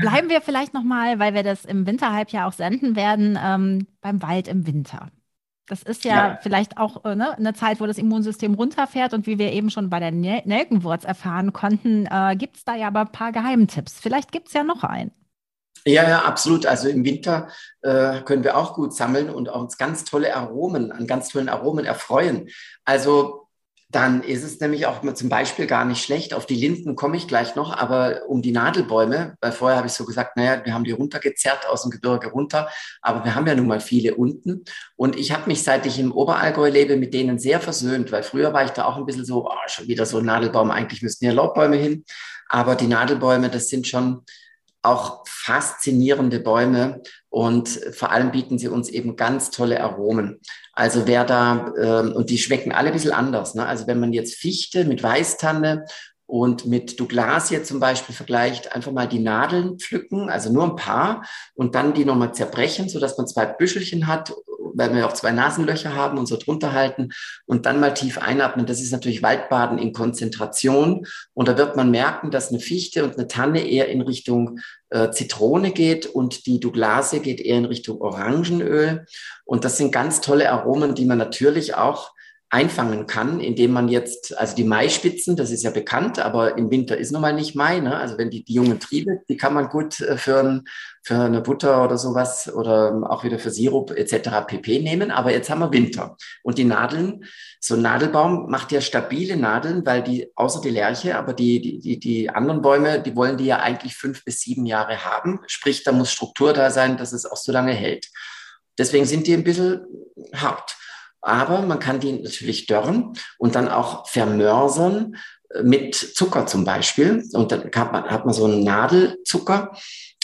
Bleiben wir vielleicht nochmal, weil wir das im Winterhalbjahr auch senden werden, ähm, beim Wald im Winter. Das ist ja, ja. vielleicht auch äh, ne, eine Zeit, wo das Immunsystem runterfährt und wie wir eben schon bei der Nelkenwurz erfahren konnten, äh, gibt es da ja aber ein paar Geheimtipps. Vielleicht gibt es ja noch einen. Ja, ja, absolut. Also im Winter äh, können wir auch gut sammeln und uns ganz tolle Aromen, an ganz tollen Aromen erfreuen. Also dann ist es nämlich auch zum Beispiel gar nicht schlecht. Auf die Linden komme ich gleich noch, aber um die Nadelbäume, weil vorher habe ich so gesagt, naja, wir haben die runtergezerrt aus dem Gebirge runter, aber wir haben ja nun mal viele unten. Und ich habe mich, seit ich im Oberallgäu lebe, mit denen sehr versöhnt, weil früher war ich da auch ein bisschen so, oh, schon wieder so ein Nadelbaum, eigentlich müssten ja Laubbäume hin. Aber die Nadelbäume, das sind schon auch faszinierende Bäume und vor allem bieten sie uns eben ganz tolle Aromen. Also wer da, ähm, und die schmecken alle ein bisschen anders. Ne? Also wenn man jetzt Fichte mit Weißtanne und mit Douglasie zum Beispiel vergleicht, einfach mal die Nadeln pflücken, also nur ein paar und dann die nochmal zerbrechen, sodass man zwei Büschelchen hat weil wir auch zwei Nasenlöcher haben und so drunter halten und dann mal tief einatmen. Das ist natürlich Waldbaden in Konzentration. Und da wird man merken, dass eine Fichte und eine Tanne eher in Richtung äh, Zitrone geht und die Douglasie geht eher in Richtung Orangenöl. Und das sind ganz tolle Aromen, die man natürlich auch einfangen kann, indem man jetzt, also die Maispitzen, das ist ja bekannt, aber im Winter ist nun mal nicht Mai. Ne? Also wenn die, die jungen Triebe, die kann man gut äh, für, ein, für eine Butter oder sowas oder auch wieder für Sirup etc. pp. nehmen. Aber jetzt haben wir Winter. Und die Nadeln, so ein Nadelbaum macht ja stabile Nadeln, weil die, außer die Lerche, aber die, die, die, die anderen Bäume, die wollen die ja eigentlich fünf bis sieben Jahre haben. Sprich, da muss Struktur da sein, dass es auch so lange hält. Deswegen sind die ein bisschen hart. Aber man kann die natürlich dörren und dann auch vermörsern äh, mit Zucker zum Beispiel. Und dann hat man, hat man so einen Nadelzucker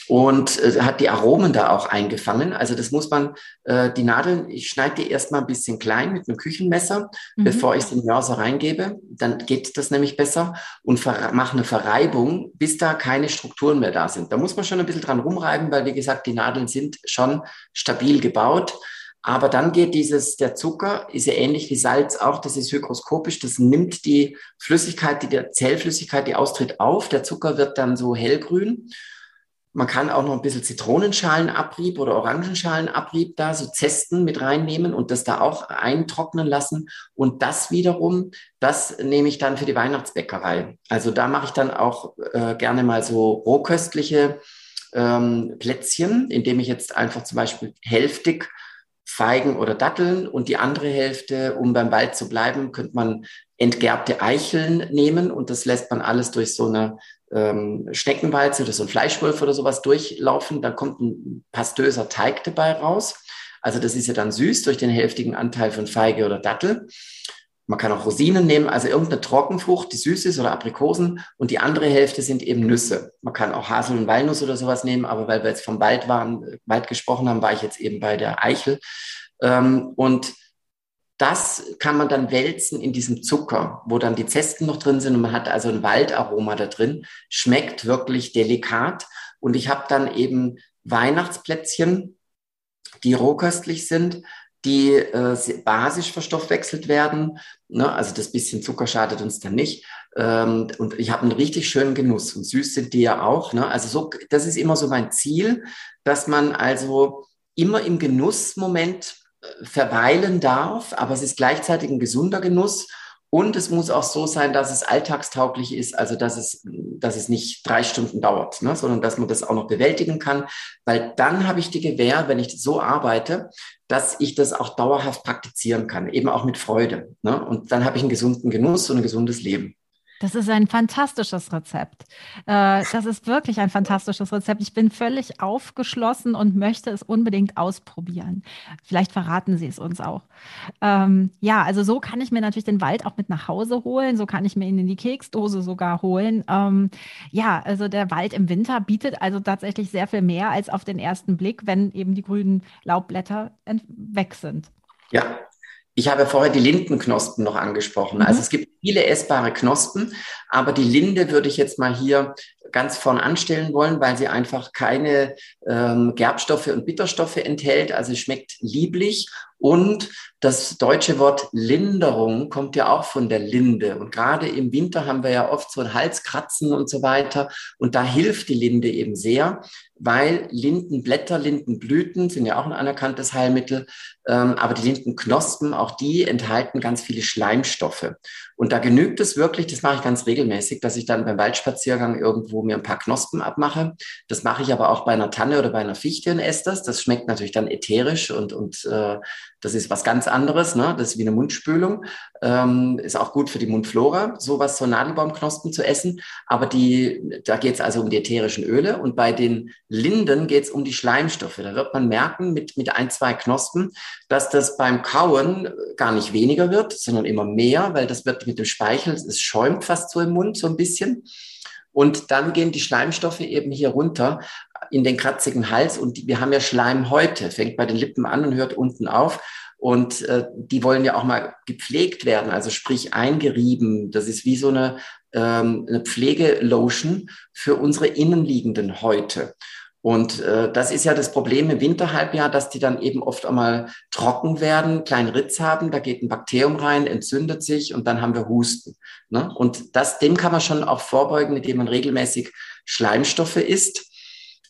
und äh, hat die Aromen da auch eingefangen. Also das muss man, äh, die Nadeln, ich schneide die erstmal ein bisschen klein mit einem Küchenmesser, mhm. bevor ich den Mörser reingebe. Dann geht das nämlich besser und mache eine Verreibung, bis da keine Strukturen mehr da sind. Da muss man schon ein bisschen dran rumreiben, weil wie gesagt, die Nadeln sind schon stabil gebaut. Aber dann geht dieses, der Zucker ist ja ähnlich wie Salz auch, das ist hygroskopisch, das nimmt die Flüssigkeit, die der Zellflüssigkeit, die austritt, auf. Der Zucker wird dann so hellgrün. Man kann auch noch ein bisschen Zitronenschalenabrieb oder Orangenschalenabrieb da, so Zesten mit reinnehmen und das da auch eintrocknen lassen. Und das wiederum, das nehme ich dann für die Weihnachtsbäckerei. Also da mache ich dann auch äh, gerne mal so rohköstliche ähm, Plätzchen, indem ich jetzt einfach zum Beispiel hälftig Feigen oder Datteln und die andere Hälfte, um beim Wald zu bleiben, könnte man entgerbte Eicheln nehmen und das lässt man alles durch so eine ähm, Schneckenwalze oder so ein Fleischwolf oder sowas durchlaufen. Dann kommt ein pastöser Teig dabei raus. Also das ist ja dann süß durch den hälftigen Anteil von Feige oder Dattel. Man kann auch Rosinen nehmen, also irgendeine Trockenfrucht, die süß ist oder Aprikosen und die andere Hälfte sind eben Nüsse. Man kann auch Hasel und Walnuss oder sowas nehmen, aber weil wir jetzt vom Wald waren, Wald gesprochen haben, war ich jetzt eben bei der Eichel. Ähm, und das kann man dann wälzen in diesem Zucker, wo dann die Zesten noch drin sind und man hat also ein Waldaroma da drin. Schmeckt wirklich delikat. Und ich habe dann eben Weihnachtsplätzchen, die rohköstlich sind, die äh, basisch verstoffwechselt werden. Ne? Also das bisschen Zucker schadet uns dann nicht. Ähm, und ich habe einen richtig schönen Genuss. Und süß sind die ja auch. Ne? Also so, das ist immer so mein Ziel, dass man also immer im Genussmoment äh, verweilen darf, aber es ist gleichzeitig ein gesunder Genuss und es muss auch so sein, dass es alltagstauglich ist, also dass es, dass es nicht drei Stunden dauert, ne, sondern dass man das auch noch bewältigen kann, weil dann habe ich die Gewähr, wenn ich so arbeite, dass ich das auch dauerhaft praktizieren kann, eben auch mit Freude. Ne? Und dann habe ich einen gesunden Genuss und ein gesundes Leben. Das ist ein fantastisches Rezept. Äh, das ist wirklich ein fantastisches Rezept. Ich bin völlig aufgeschlossen und möchte es unbedingt ausprobieren. Vielleicht verraten Sie es uns auch. Ähm, ja, also so kann ich mir natürlich den Wald auch mit nach Hause holen. So kann ich mir ihn in die Keksdose sogar holen. Ähm, ja, also der Wald im Winter bietet also tatsächlich sehr viel mehr als auf den ersten Blick, wenn eben die grünen Laubblätter weg sind. Ja, ich habe vorher die Lindenknospen noch angesprochen. Also mhm. Also es gibt viele essbare Knospen, aber die Linde würde ich jetzt mal hier ganz vorn anstellen wollen, weil sie einfach keine ähm, Gerbstoffe und Bitterstoffe enthält. Also schmeckt lieblich und das deutsche Wort Linderung kommt ja auch von der Linde. Und gerade im Winter haben wir ja oft so ein Halskratzen und so weiter. Und da hilft die Linde eben sehr, weil Lindenblätter, Lindenblüten sind ja auch ein anerkanntes Heilmittel. Ähm, aber die Lindenknospen, auch die enthalten ganz viele Schleimstoffe. Und da genügt es wirklich, das mache ich ganz regelmäßig, dass ich dann beim Waldspaziergang irgendwo mir ein paar Knospen abmache. Das mache ich aber auch bei einer Tanne oder bei einer Fichte in Esters. Das schmeckt natürlich dann ätherisch und, und äh, das ist was ganz anderes. Ne? Das ist wie eine Mundspülung. Ähm, ist auch gut für die Mundflora, sowas, so Nadelbaumknospen zu essen. Aber die, da geht es also um die ätherischen Öle. Und bei den Linden geht es um die Schleimstoffe. Da wird man merken mit, mit ein, zwei Knospen, dass das beim Kauen gar nicht weniger wird, sondern immer mehr, weil das wird mit dem Speichel, es schäumt fast so im Mund so ein bisschen. Und dann gehen die Schleimstoffe eben hier runter in den kratzigen Hals. Und wir haben ja Schleimhäute, fängt bei den Lippen an und hört unten auf. Und äh, die wollen ja auch mal gepflegt werden, also sprich eingerieben. Das ist wie so eine, ähm, eine Pflegelotion für unsere innenliegenden Häute. Und äh, das ist ja das Problem im Winterhalbjahr, dass die dann eben oft einmal trocken werden, kleinen Ritz haben, da geht ein Bakterium rein, entzündet sich und dann haben wir Husten. Ne? Und das, dem kann man schon auch vorbeugen, indem man regelmäßig Schleimstoffe isst.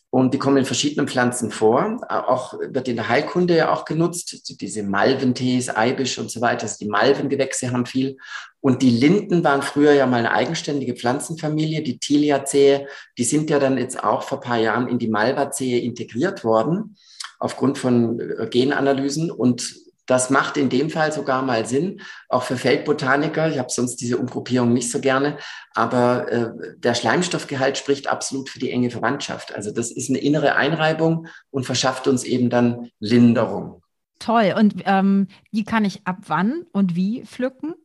Und die kommen in verschiedenen Pflanzen vor. Auch wird in der Heilkunde ja auch genutzt. Diese Malventees, Eibisch und so weiter. Also die Malvengewächse haben viel. Und die Linden waren früher ja mal eine eigenständige Pflanzenfamilie. Die Tiliaceae, die sind ja dann jetzt auch vor paar Jahren in die Malvaceae integriert worden aufgrund von äh, Genanalysen. Und das macht in dem Fall sogar mal Sinn, auch für Feldbotaniker. Ich habe sonst diese Umgruppierung nicht so gerne, aber äh, der Schleimstoffgehalt spricht absolut für die enge Verwandtschaft. Also das ist eine innere Einreibung und verschafft uns eben dann Linderung. Toll. Und ähm, die kann ich ab wann und wie pflücken?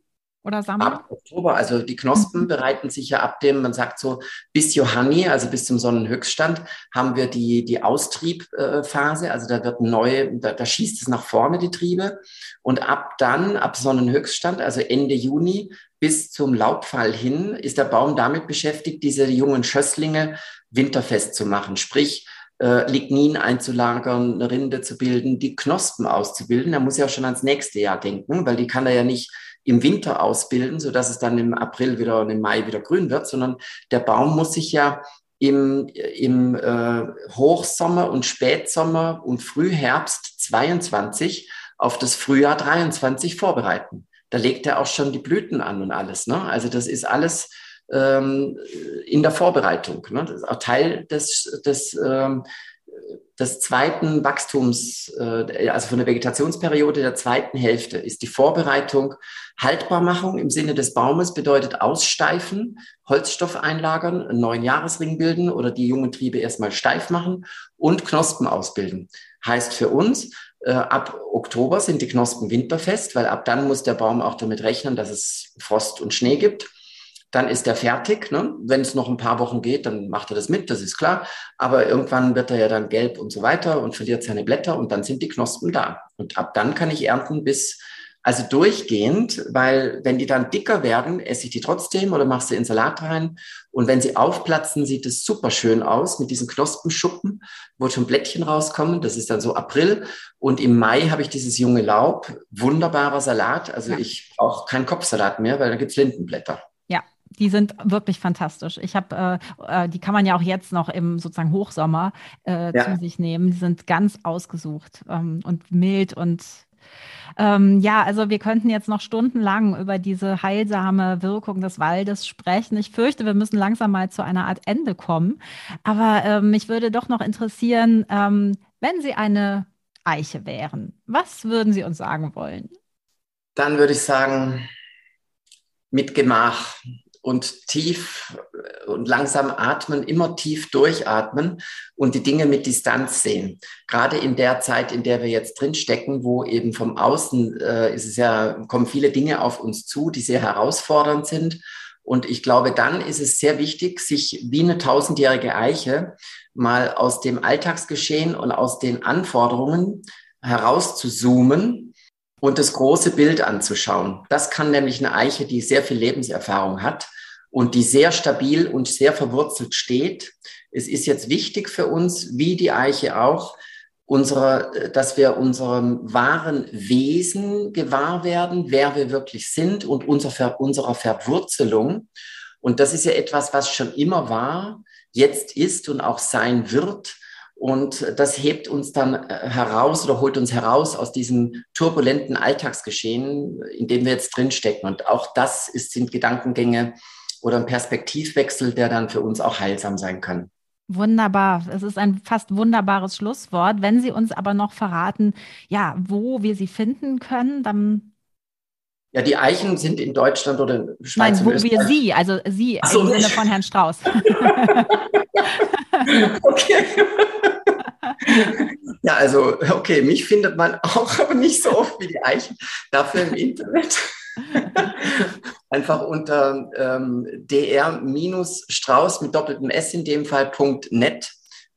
Oder sammeln? Ab Oktober, also die Knospen mhm. bereiten sich ja ab dem, man sagt so, bis Johanni, also bis zum Sonnenhöchststand, haben wir die, die Austriebphase, also da wird neu, da, da schießt es nach vorne, die Triebe. Und ab dann, ab Sonnenhöchststand, also Ende Juni bis zum Laubfall hin, ist der Baum damit beschäftigt, diese jungen Schösslinge winterfest zu machen. Sprich, äh, Lignin einzulagern, eine Rinde zu bilden, die Knospen auszubilden. Da muss ja auch schon ans nächste Jahr denken, weil die kann er ja nicht im Winter ausbilden, so dass es dann im April wieder und im Mai wieder grün wird, sondern der Baum muss sich ja im, im äh, Hochsommer und Spätsommer und Frühherbst 22 auf das Frühjahr 23 vorbereiten. Da legt er auch schon die Blüten an und alles. Ne? Also das ist alles ähm, in der Vorbereitung. Ne? Das ist auch Teil des, des ähm, des zweiten Wachstums, äh, also von der Vegetationsperiode der zweiten Hälfte, ist die Vorbereitung, Haltbarmachung im Sinne des Baumes bedeutet aussteifen, Holzstoff einlagern, einen neuen Jahresring bilden oder die jungen Triebe erstmal steif machen und Knospen ausbilden. Heißt für uns, äh, ab Oktober sind die Knospen winterfest, weil ab dann muss der Baum auch damit rechnen, dass es Frost und Schnee gibt dann ist er fertig. Ne? Wenn es noch ein paar Wochen geht, dann macht er das mit, das ist klar. Aber irgendwann wird er ja dann gelb und so weiter und verliert seine Blätter und dann sind die Knospen da. Und ab dann kann ich ernten bis, also durchgehend, weil wenn die dann dicker werden, esse ich die trotzdem oder mache sie in Salat rein. Und wenn sie aufplatzen, sieht es super schön aus mit diesen Knospenschuppen, wo schon Blättchen rauskommen. Das ist dann so April. Und im Mai habe ich dieses junge Laub. Wunderbarer Salat. Also ja. ich brauche keinen Kopfsalat mehr, weil da gibt's Lindenblätter die sind wirklich fantastisch. Ich habe, äh, äh, die kann man ja auch jetzt noch im sozusagen Hochsommer äh, ja. zu sich nehmen. Die sind ganz ausgesucht ähm, und mild und ähm, ja, also wir könnten jetzt noch stundenlang über diese heilsame Wirkung des Waldes sprechen. Ich fürchte, wir müssen langsam mal zu einer Art Ende kommen. Aber ähm, mich würde doch noch interessieren, ähm, wenn Sie eine Eiche wären, was würden Sie uns sagen wollen? Dann würde ich sagen, mit Gemach und tief und langsam atmen, immer tief durchatmen und die Dinge mit Distanz sehen. Gerade in der Zeit, in der wir jetzt drinstecken, wo eben vom Außen äh, ist es ja, kommen viele Dinge auf uns zu, die sehr herausfordernd sind. Und ich glaube, dann ist es sehr wichtig, sich wie eine tausendjährige Eiche mal aus dem Alltagsgeschehen und aus den Anforderungen herauszuzoomen und das große Bild anzuschauen. Das kann nämlich eine Eiche, die sehr viel Lebenserfahrung hat und die sehr stabil und sehr verwurzelt steht. Es ist jetzt wichtig für uns, wie die Eiche auch, unsere, dass wir unserem wahren Wesen gewahr werden, wer wir wirklich sind und unser, unserer Verwurzelung. Und das ist ja etwas, was schon immer war, jetzt ist und auch sein wird. Und das hebt uns dann äh, heraus oder holt uns heraus aus diesem turbulenten Alltagsgeschehen, in dem wir jetzt drinstecken. Und auch das ist, sind Gedankengänge oder ein Perspektivwechsel, der dann für uns auch heilsam sein kann. Wunderbar. Es ist ein fast wunderbares Schlusswort. Wenn Sie uns aber noch verraten, ja, wo wir sie finden können, dann ja, die Eichen sind in Deutschland oder in Schweiz. Nein, wo wir Sie, also Sie so, im Sinne von Herrn Strauß. okay. ja, also, okay, mich findet man auch, aber nicht so oft wie die Eichen. Dafür im Internet. Einfach unter ähm, dr-strauß mit doppeltem S in dem Fall .net.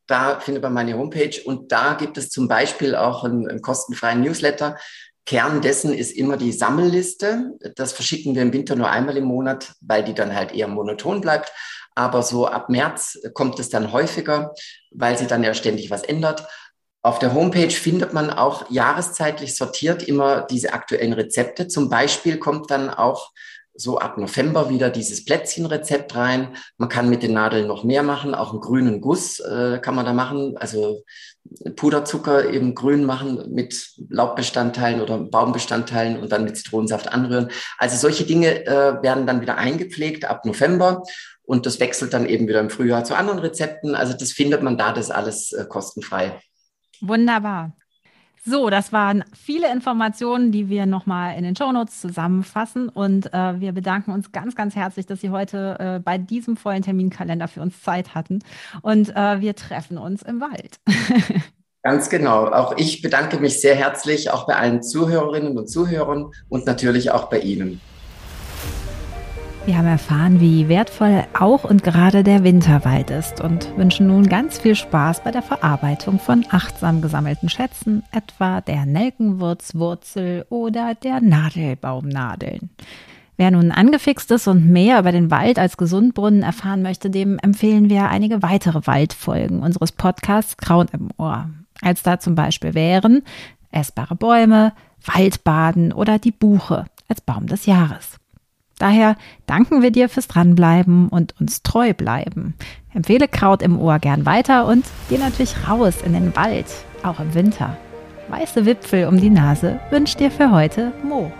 Da findet man meine Homepage und da gibt es zum Beispiel auch einen, einen kostenfreien Newsletter. Kern dessen ist immer die Sammelliste. Das verschicken wir im Winter nur einmal im Monat, weil die dann halt eher monoton bleibt. Aber so ab März kommt es dann häufiger, weil sie dann ja ständig was ändert. Auf der Homepage findet man auch jahreszeitlich sortiert immer diese aktuellen Rezepte. Zum Beispiel kommt dann auch so ab November wieder dieses Plätzchenrezept rein. Man kann mit den Nadeln noch mehr machen, auch einen grünen Guss äh, kann man da machen, also Puderzucker eben grün machen mit Laubbestandteilen oder Baumbestandteilen und dann mit Zitronensaft anrühren. Also solche Dinge äh, werden dann wieder eingepflegt ab November und das wechselt dann eben wieder im Frühjahr zu anderen Rezepten. Also das findet man da, das alles äh, kostenfrei. Wunderbar. So, das waren viele Informationen, die wir nochmal in den Shownotes zusammenfassen. Und äh, wir bedanken uns ganz, ganz herzlich, dass Sie heute äh, bei diesem vollen Terminkalender für uns Zeit hatten. Und äh, wir treffen uns im Wald. Ganz genau. Auch ich bedanke mich sehr herzlich, auch bei allen Zuhörerinnen und Zuhörern und natürlich auch bei Ihnen. Wir haben erfahren, wie wertvoll auch und gerade der Winterwald ist und wünschen nun ganz viel Spaß bei der Verarbeitung von achtsam gesammelten Schätzen, etwa der Nelkenwurzwurzel oder der Nadelbaumnadeln. Wer nun angefixt ist und mehr über den Wald als Gesundbrunnen erfahren möchte, dem empfehlen wir einige weitere Waldfolgen unseres Podcasts Kraut im Ohr. Als da zum Beispiel wären essbare Bäume, Waldbaden oder die Buche als Baum des Jahres. Daher danken wir dir fürs Dranbleiben und uns treu bleiben. Empfehle Kraut im Ohr gern weiter und geh natürlich raus in den Wald, auch im Winter. Weiße Wipfel um die Nase wünscht dir für heute Mo.